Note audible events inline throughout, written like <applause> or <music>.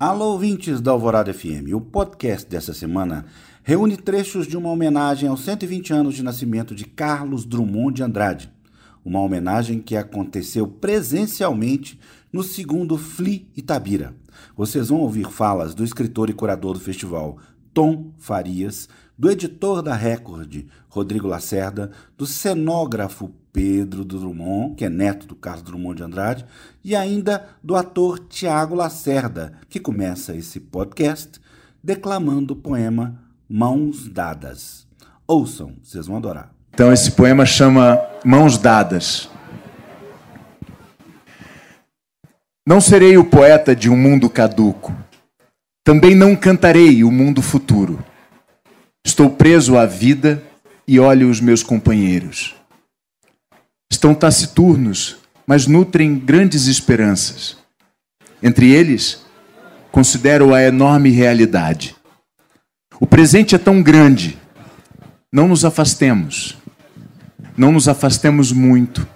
Alô, ouvintes da Alvorada FM. O podcast dessa semana reúne trechos de uma homenagem aos 120 anos de nascimento de Carlos Drummond de Andrade. Uma homenagem que aconteceu presencialmente no segundo FLI Itabira. Vocês vão ouvir falas do escritor e curador do festival Tom Farias, do editor da Record, Rodrigo Lacerda, do cenógrafo Pedro Drummond, que é neto do Carlos Drummond de Andrade, e ainda do ator Tiago Lacerda, que começa esse podcast declamando o poema Mãos Dadas. Ouçam, vocês vão adorar. Então esse poema chama Mãos Dadas. Não serei o poeta de um mundo caduco. Também não cantarei o mundo futuro. Estou preso à vida e olho os meus companheiros. Estão taciturnos, mas nutrem grandes esperanças. Entre eles, considero a enorme realidade. O presente é tão grande. Não nos afastemos. Não nos afastemos muito.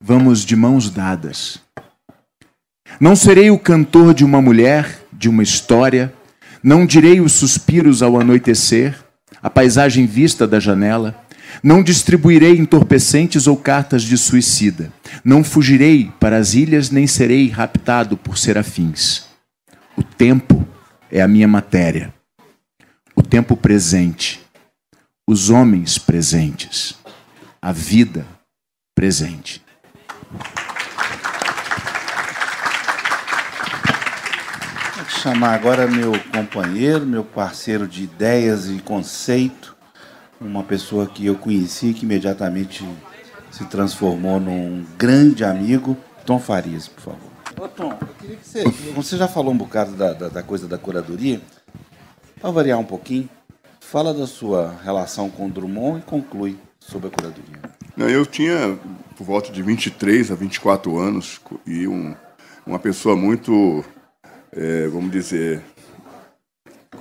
Vamos de mãos dadas. Não serei o cantor de uma mulher, de uma história. Não direi os suspiros ao anoitecer a paisagem vista da janela. Não distribuirei entorpecentes ou cartas de suicida. Não fugirei para as ilhas, nem serei raptado por serafins. O tempo é a minha matéria. O tempo presente. Os homens presentes. A vida presente. Chamar agora meu companheiro, meu parceiro de ideias e conceito, uma pessoa que eu conheci que imediatamente se transformou num grande amigo, Tom Farias, por favor. Ô Tom, eu queria que você. Você já falou um bocado da, da, da coisa da curadoria. Para variar um pouquinho, fala da sua relação com o Drummond e conclui sobre a curadoria. Não, eu tinha por volta de 23 a 24 anos e um, uma pessoa muito é, vamos dizer,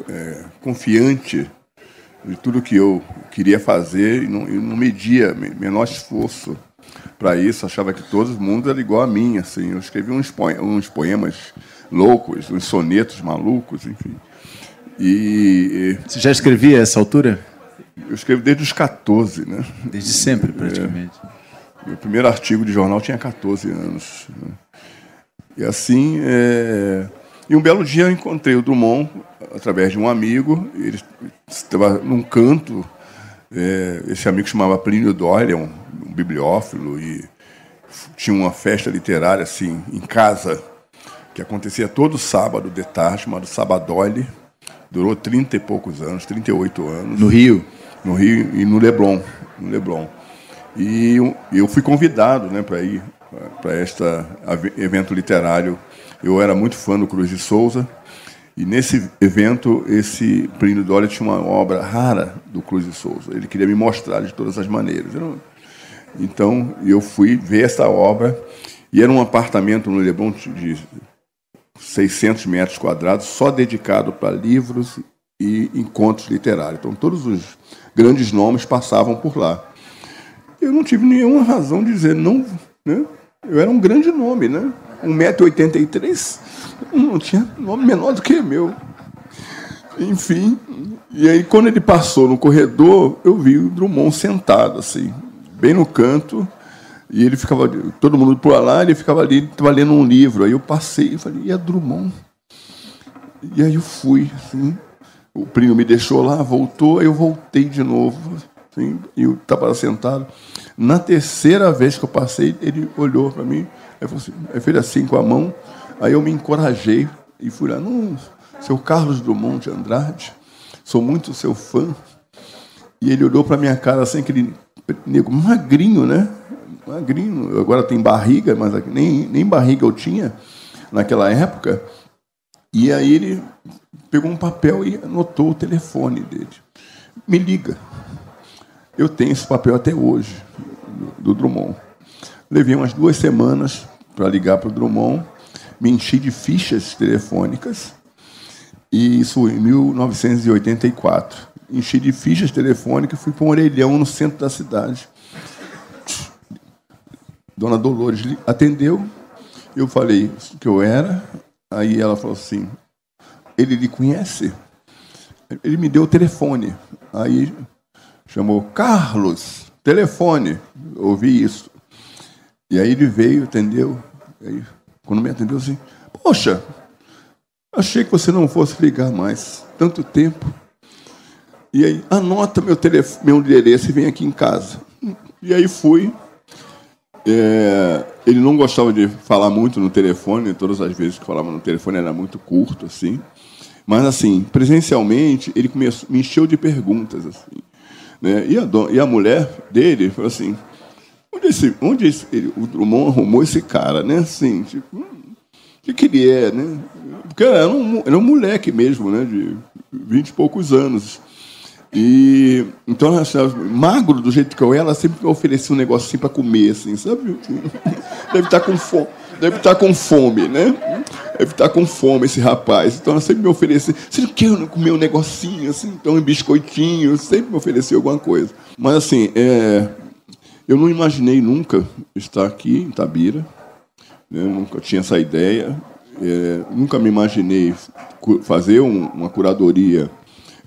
é, confiante de tudo que eu queria fazer e não, eu não media menor esforço para isso. Achava que todo mundo era igual a mim. Assim. Eu escrevi uns, uns poemas loucos, uns sonetos malucos, enfim. E, Você já escrevia a essa altura? Eu escrevo desde os 14, né? Desde sempre, praticamente. É, meu primeiro artigo de jornal tinha 14 anos. Né? E assim, é, e um belo dia eu encontrei o Drummond através de um amigo. Ele estava num canto. É, esse amigo chamava Plínio Doyle, um, um bibliófilo, e tinha uma festa literária assim em casa que acontecia todo sábado de tarde, chamado Sabadole. Durou 30 e poucos anos, 38 anos. No Rio? No Rio e no Leblon. No Leblon. E eu fui convidado né, para ir para este evento literário eu era muito fã do Cruz de Souza. E nesse evento, esse Plínio Doria tinha uma obra rara do Cruz de Souza. Ele queria me mostrar de todas as maneiras. Então, eu fui ver essa obra. E era um apartamento no Leblon de 600 metros quadrados, só dedicado para livros e encontros literários. Então, todos os grandes nomes passavam por lá. Eu não tive nenhuma razão de dizer não. Né? Eu era um grande nome, né? 1,83m, não tinha nome menor do que meu. Enfim, e aí quando ele passou no corredor, eu vi o Drummond sentado, assim, bem no canto, e ele ficava, todo mundo por lá, ele ficava ali, estava lendo um livro. Aí eu passei e falei, e é Drummond? E aí eu fui, assim, o primo me deixou lá, voltou, aí eu voltei de novo, assim, e eu estava sentado. Na terceira vez que eu passei, ele olhou para mim, Aí assim, fez assim com a mão, aí eu me encorajei e fui lá, não, seu Carlos Drummond de Andrade, sou muito seu fã. E ele olhou para minha cara assim, aquele nego magrinho, né? Magrinho, agora tem barriga, mas nem, nem barriga eu tinha naquela época. E aí ele pegou um papel e anotou o telefone dele. Me liga. Eu tenho esse papel até hoje, do Drummond. Levei umas duas semanas para ligar para o Drummond, me enchi de fichas telefônicas, e isso em 1984. Enchi de fichas telefônicas, fui para um orelhão no centro da cidade. Dona Dolores atendeu, eu falei que eu era, aí ela falou assim: ele lhe conhece? Ele me deu o telefone. Aí chamou Carlos, telefone. Ouvi isso. E aí ele veio, atendeu. Aí, quando me atendeu assim, poxa, achei que você não fosse ligar mais. Tanto tempo. E aí, anota meu, telefone, meu endereço e vem aqui em casa. E aí fui. É, ele não gostava de falar muito no telefone, todas as vezes que falava no telefone era muito curto, assim. Mas, assim, presencialmente, ele começou, me encheu de perguntas, assim. Né? E, a, e a mulher dele falou assim, onde, esse, onde esse, ele, o Drummond arrumou esse cara, né? Assim, tipo, o que, que ele é, né? Porque era um, era um moleque mesmo, né? De vinte e poucos anos. E então, assim, magro do jeito que eu era, ela sempre me oferecia um negocinho para comer, assim, sabe? <laughs> Deve estar tá com fome, deve estar tá com fome, né? Deve estar tá com fome esse rapaz. Então ela sempre me oferecia, você não quer comer um negocinho, assim, então um biscoitinho, sempre me oferecia alguma coisa. Mas assim, é, eu não imaginei nunca estar aqui em Tabira, né? nunca tinha essa ideia, é, nunca me imaginei fazer um, uma curadoria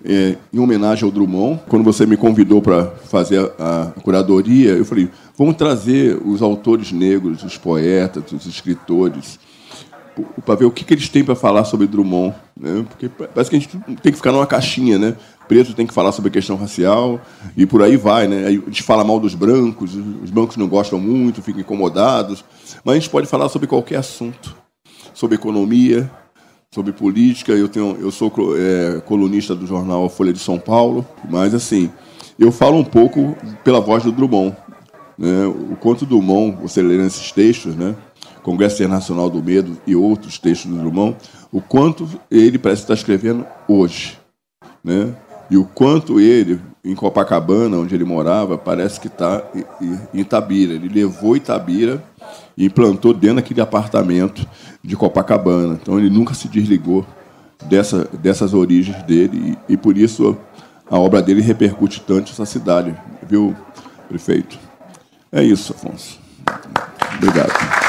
é, em homenagem ao Drummond. Quando você me convidou para fazer a, a, curadoria, eu falei: vamos trazer os autores negros, os poetas, os escritores, para ver o que, que eles têm para falar sobre Drummond. Né? Porque parece que a gente tem que ficar numa caixinha, né? Preto tem que falar sobre a questão racial e por aí vai, né? A gente fala mal dos brancos, os brancos não gostam muito, ficam incomodados, mas a gente pode falar sobre qualquer assunto, sobre economia, sobre política. Eu tenho, eu sou é, colunista do jornal Folha de São Paulo, mas assim, eu falo um pouco pela voz do Drummond. Né? O do Drummond, você lê nesses textos, né? Congresso Internacional do Medo e outros textos do Drummond, o quanto ele parece estar escrevendo hoje, né? E o quanto ele, em Copacabana, onde ele morava, parece que está em Itabira. Ele levou Itabira e implantou dentro daquele apartamento de Copacabana. Então ele nunca se desligou dessa, dessas origens dele e, e por isso a obra dele repercute tanto essa cidade, viu, prefeito? É isso, Afonso. Obrigado.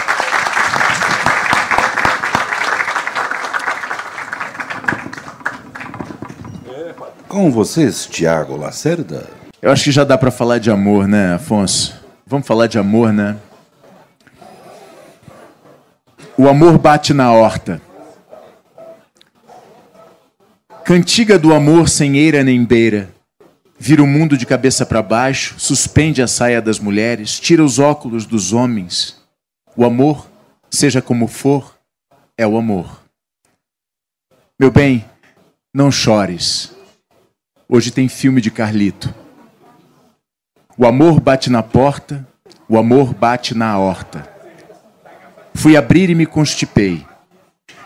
Com vocês, Tiago Lacerda. Eu acho que já dá para falar de amor, né, Afonso? Vamos falar de amor, né? O amor bate na horta. Cantiga do amor sem eira nem beira. Vira o mundo de cabeça para baixo, suspende a saia das mulheres, tira os óculos dos homens. O amor, seja como for, é o amor. Meu bem, não chores. Hoje tem filme de Carlito. O amor bate na porta, o amor bate na horta. Fui abrir e me constipei.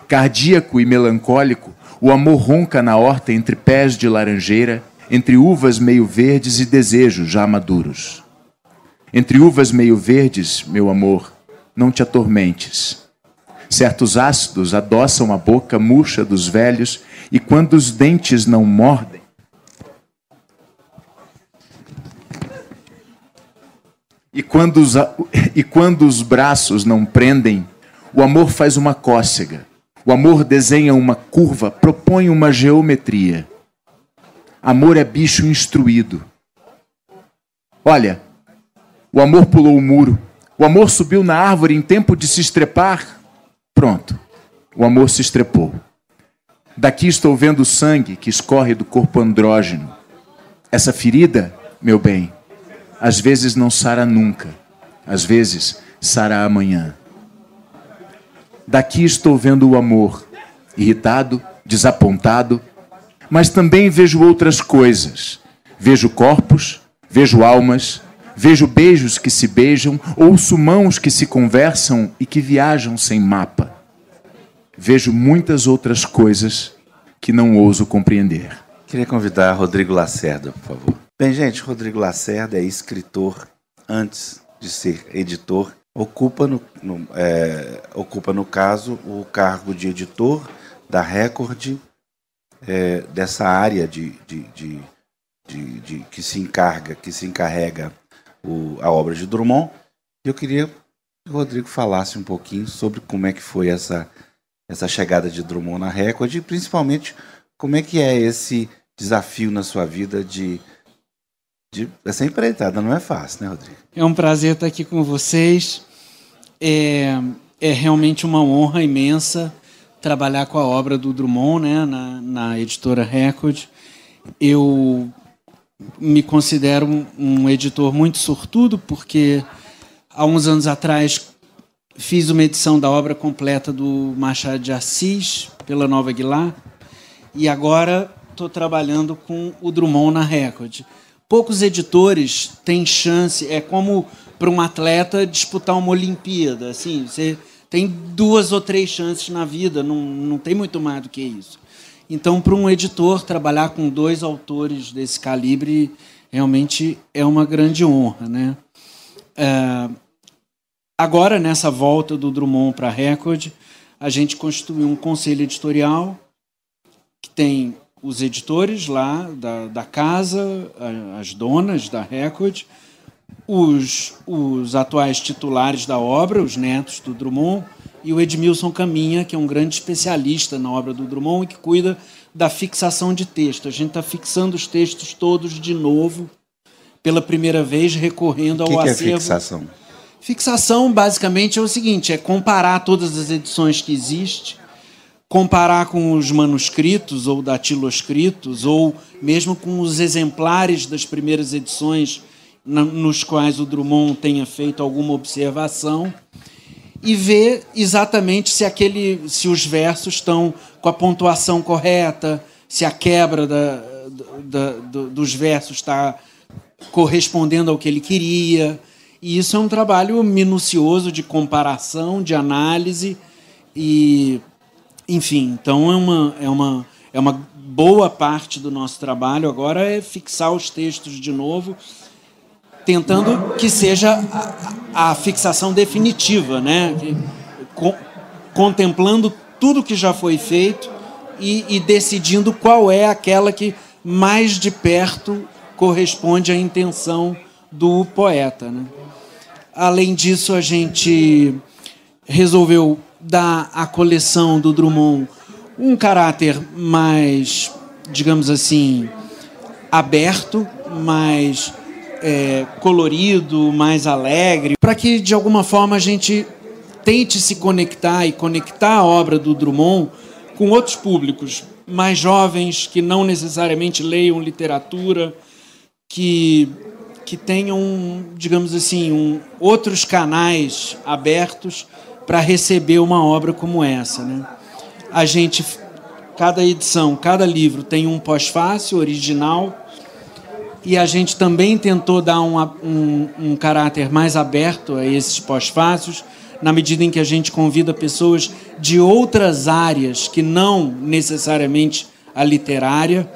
Cardíaco e melancólico, o amor ronca na horta entre pés de laranjeira, entre uvas meio verdes e desejos já maduros. Entre uvas meio verdes, meu amor, não te atormentes. Certos ácidos adoçam a boca murcha dos velhos, e quando os dentes não mordem, E quando, os, e quando os braços não prendem, o amor faz uma cócega. O amor desenha uma curva, propõe uma geometria. Amor é bicho instruído. Olha, o amor pulou o muro. O amor subiu na árvore em tempo de se estrepar. Pronto, o amor se estrepou. Daqui estou vendo o sangue que escorre do corpo andrógeno. Essa ferida, meu bem, às vezes não sara nunca, às vezes sara amanhã. Daqui estou vendo o amor, irritado, desapontado, mas também vejo outras coisas. Vejo corpos, vejo almas, vejo beijos que se beijam, ouço mãos que se conversam e que viajam sem mapa. Vejo muitas outras coisas que não ouso compreender. Queria convidar Rodrigo Lacerda, por favor. Bem, gente, Rodrigo Lacerda é escritor antes de ser editor. Ocupa no, no é, ocupa, no caso, o cargo de editor da Record, é, dessa área de, de, de, de, que se encarga, que se encarrega o, a obra de Drummond. Eu queria que o Rodrigo falasse um pouquinho sobre como é que foi essa essa chegada de Drummond na Record e principalmente como é que é esse desafio na sua vida de, de essa empreitada não é fácil, né, Rodrigo? É um prazer estar aqui com vocês. É, é realmente uma honra imensa trabalhar com a obra do Drummond, né, na, na editora Record. Eu me considero um, um editor muito sortudo porque há uns anos atrás fiz uma edição da obra completa do Machado de Assis pela Nova Aguilar e agora estou trabalhando com o Drummond na Record. Poucos editores têm chance, é como para um atleta disputar uma Olimpíada, assim, você tem duas ou três chances na vida, não, não tem muito mais do que isso. Então, para um editor trabalhar com dois autores desse calibre realmente é uma grande honra, né? É, agora nessa volta do Drummond para a Record, a gente constituiu um conselho editorial que tem os editores lá da, da casa, as donas da Record, os, os atuais titulares da obra, os netos do Drummond, e o Edmilson Caminha, que é um grande especialista na obra do Drummond e que cuida da fixação de texto. A gente está fixando os textos todos de novo, pela primeira vez, recorrendo ao que que acervo. é fixação? Fixação, basicamente, é o seguinte: é comparar todas as edições que existem, comparar com os manuscritos ou datiloscritos, ou mesmo com os exemplares das primeiras edições nos quais o Drummond tenha feito alguma observação e ver exatamente se aquele se os versos estão com a pontuação correta, se a quebra da, da- do- dos versos está correspondendo ao que ele queria. E isso é um trabalho minucioso de comparação, de análise e enfim, então é uma, é uma, é uma boa parte do nosso trabalho agora é fixar os textos de novo, tentando que seja a, a fixação definitiva, né? Que- co- contemplando tudo que já foi feito e, e decidindo qual é aquela que mais de perto corresponde à intenção do poeta. Né? Além disso, a gente resolveu dar à coleção do Drummond um caráter mais, digamos assim, aberto, mais é, colorido, mais alegre, para que de alguma forma a gente tente se conectar e conectar a obra do Drummond com outros públicos mais jovens que não necessariamente leiam literatura, que que tenham, digamos assim, um, outros canais abertos para receber uma obra como essa, né? A gente cada edição, cada livro tem um pós-fácil original e a gente também tentou dar um, um, um caráter mais aberto a esses pós-fácios, na medida em que a gente convida pessoas de outras áreas que não necessariamente a literária.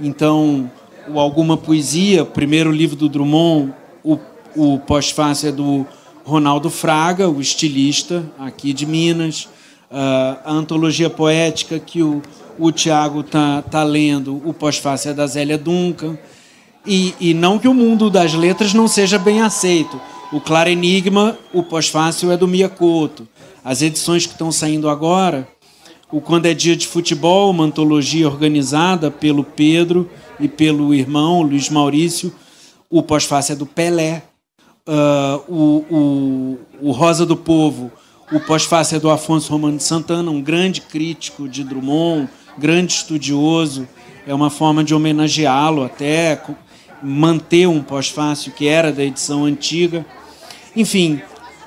Então, o Alguma Poesia, primeiro livro do Drummond, o, o pós-fácil é do Ronaldo Fraga, o estilista aqui de Minas. A antologia poética que o, o Tiago está tá lendo, o pós-fácil é da Zélia Duncan. E, e não que o mundo das letras não seja bem aceito. O Claro Enigma, o pós-fácil é do Miyakoto. As edições que estão saindo agora, o Quando é Dia de Futebol, uma antologia organizada pelo Pedro e pelo irmão Luiz Maurício, o pós-fácil é do Pelé. Ah, o, o, o Rosa do Povo, o pós-fácil é do Afonso Romano de Santana, um grande crítico de Drummond, grande estudioso. É uma forma de homenageá-lo até, manter um pós-fácil que era da edição antiga. Enfim,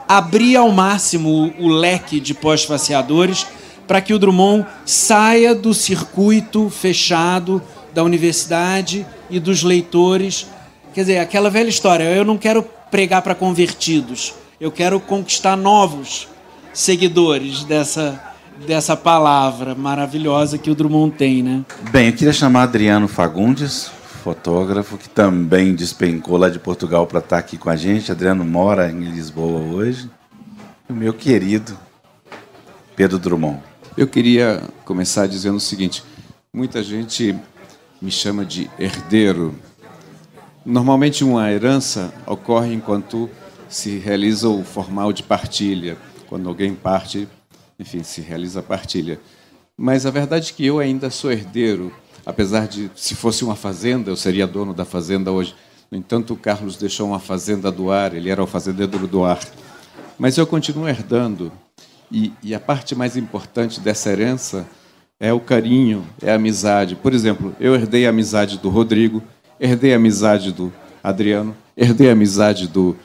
abrir ao máximo o, o leque de pós-faciadores para que o Drummond saia do circuito fechado da universidade e dos leitores. Quer dizer, aquela velha história, eu não quero pregar para convertidos, eu quero conquistar novos seguidores dessa, dessa palavra maravilhosa que o Drummond tem, né? Bem, eu queria chamar Adriano Fagundes, fotógrafo, que também despencou lá de Portugal para estar aqui com a gente. Adriano mora em Lisboa hoje. O meu querido Pedro Drummond. Eu queria começar dizendo o seguinte: muita gente me chama de herdeiro. Normalmente, uma herança ocorre enquanto se realiza o formal de partilha. Quando alguém parte, enfim, se realiza a partilha. Mas a verdade é que eu ainda sou herdeiro, apesar de, se fosse uma fazenda, eu seria dono da fazenda hoje. No entanto, o Carlos deixou uma fazenda do ar, ele era o fazendeiro do ar. Mas eu continuo herdando, e, e a parte mais importante dessa herança é o carinho, é a amizade. Por exemplo, eu herdei a amizade do Rodrigo, herdei a amizade do Adriano, herdei a amizade do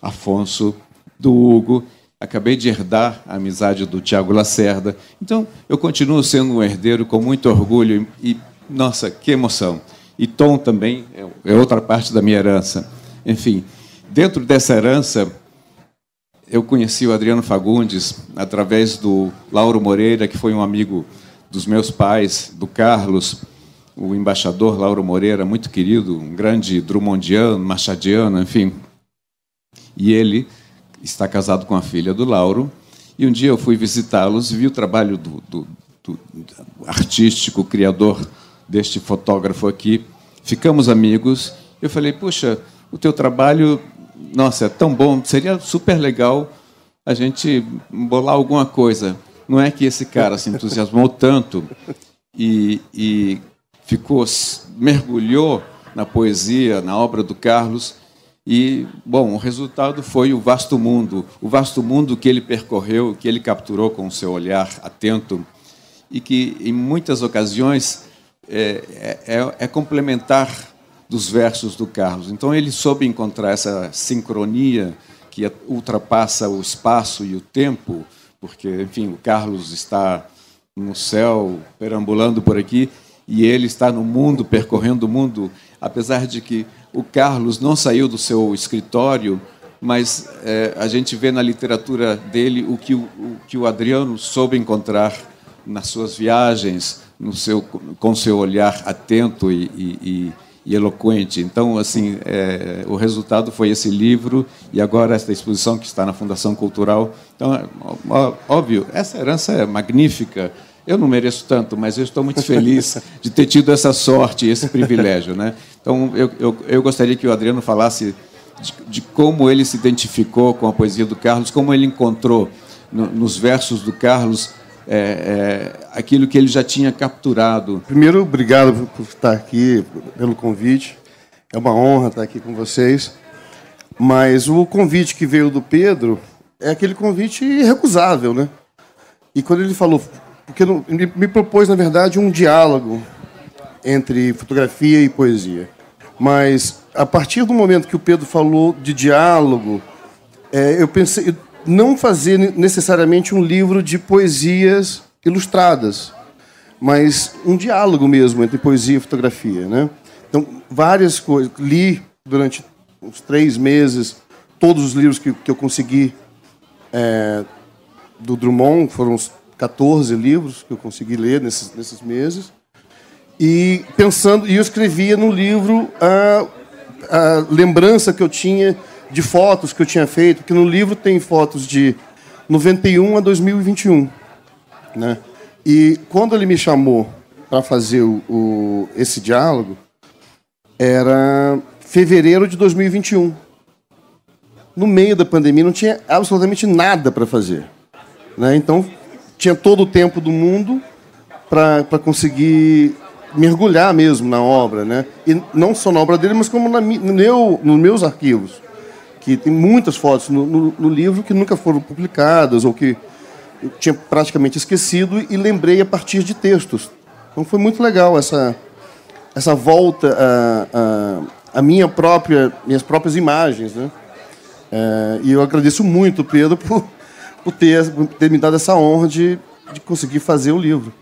Afonso, do Hugo, acabei de herdar a amizade do Tiago Lacerda. Então, eu continuo sendo um herdeiro com muito orgulho e, nossa, que emoção. E Tom também é, é outra parte da minha herança. Enfim, dentro dessa herança, eu conheci o Adriano Fagundes através do Lauro Moreira, que foi um amigo dos meus pais, do Carlos, o embaixador Lauro Moreira, muito querido, um grande Drummondiano, machadiano, enfim. E ele está casado com a filha do Lauro. E um dia eu fui visitá-los vi o trabalho do, do, do artístico, criador deste fotógrafo aqui. Ficamos amigos. Eu falei, puxa, o teu trabalho, nossa, é tão bom, seria super legal a gente bolar alguma coisa. Não é que esse cara se entusiasmou tanto e, e ficou mergulhou na poesia, na obra do Carlos e, bom, o resultado foi o vasto mundo, o vasto mundo que ele percorreu, que ele capturou com o seu olhar atento e que, em muitas ocasiões, é, é, é, complementar dos versos do Carlos. Então, ele soube encontrar essa sincronia que ultrapassa o espaço e o tempo, porque, enfim, o Carlos está no céu, perambulando por aqui, e ele está no mundo, percorrendo o mundo, apesar de que o Carlos não saiu do seu escritório, mas é, a gente vê na literatura dele o que o, o que o Adriano soube encontrar nas suas viagens, no seu, com seu olhar atento e, e, e eloquente. Então, assim, é, o resultado foi esse livro e agora esta exposição que está na Fundação Cultural. Então, óbvio, essa herança é magnífica. Eu não mereço tanto, mas eu estou muito feliz de ter tido essa sorte, esse privilégio, né? Então, eu, eu, eu gostaria que o Adriano falasse de, de, como ele se identificou com a poesia do Carlos, como ele encontrou no, nos versos do Carlos é, é, aquilo que ele já tinha capturado. Primeiro, obrigado por estar aqui, pelo convite. É uma honra estar aqui com vocês. Mas o convite que veio do Pedro é aquele convite irrecusável, né? E quando ele falou, porque me propôs, na verdade, um diálogo entre fotografia e poesia. Mas a partir do momento que o Pedro falou de diálogo, é, eu pensei não fazer necessariamente um livro de poesias ilustradas, mas um diálogo mesmo entre poesia e fotografia, né? Então várias coisas li durante uns três meses todos os livros que, que eu consegui é, do Drummond foram 14 livros que eu consegui ler nesses, nesses meses e pensando, e eu escrevia no livro a, a lembrança que eu tinha de fotos que eu tinha feito, porque no livro tem fotos de 91 a 2021, né? E quando ele me chamou para fazer o, o, esse diálogo, era fevereiro de 2021. No meio da pandemia não tinha absolutamente nada para fazer, né? Então tinha todo o tempo do mundo para conseguir mergulhar mesmo na obra, né? E não só na obra dele, mas como na, no meu, nos meus arquivos, que tem muitas fotos no, no, no, livro que nunca foram publicadas ou que eu tinha praticamente esquecido e lembrei a partir de textos. Então foi muito legal essa essa volta a, a, a minha própria minhas próprias imagens, né? É, e eu agradeço muito Pedro <laughs> por, por ter, ter me dado essa honra de, de conseguir fazer o livro.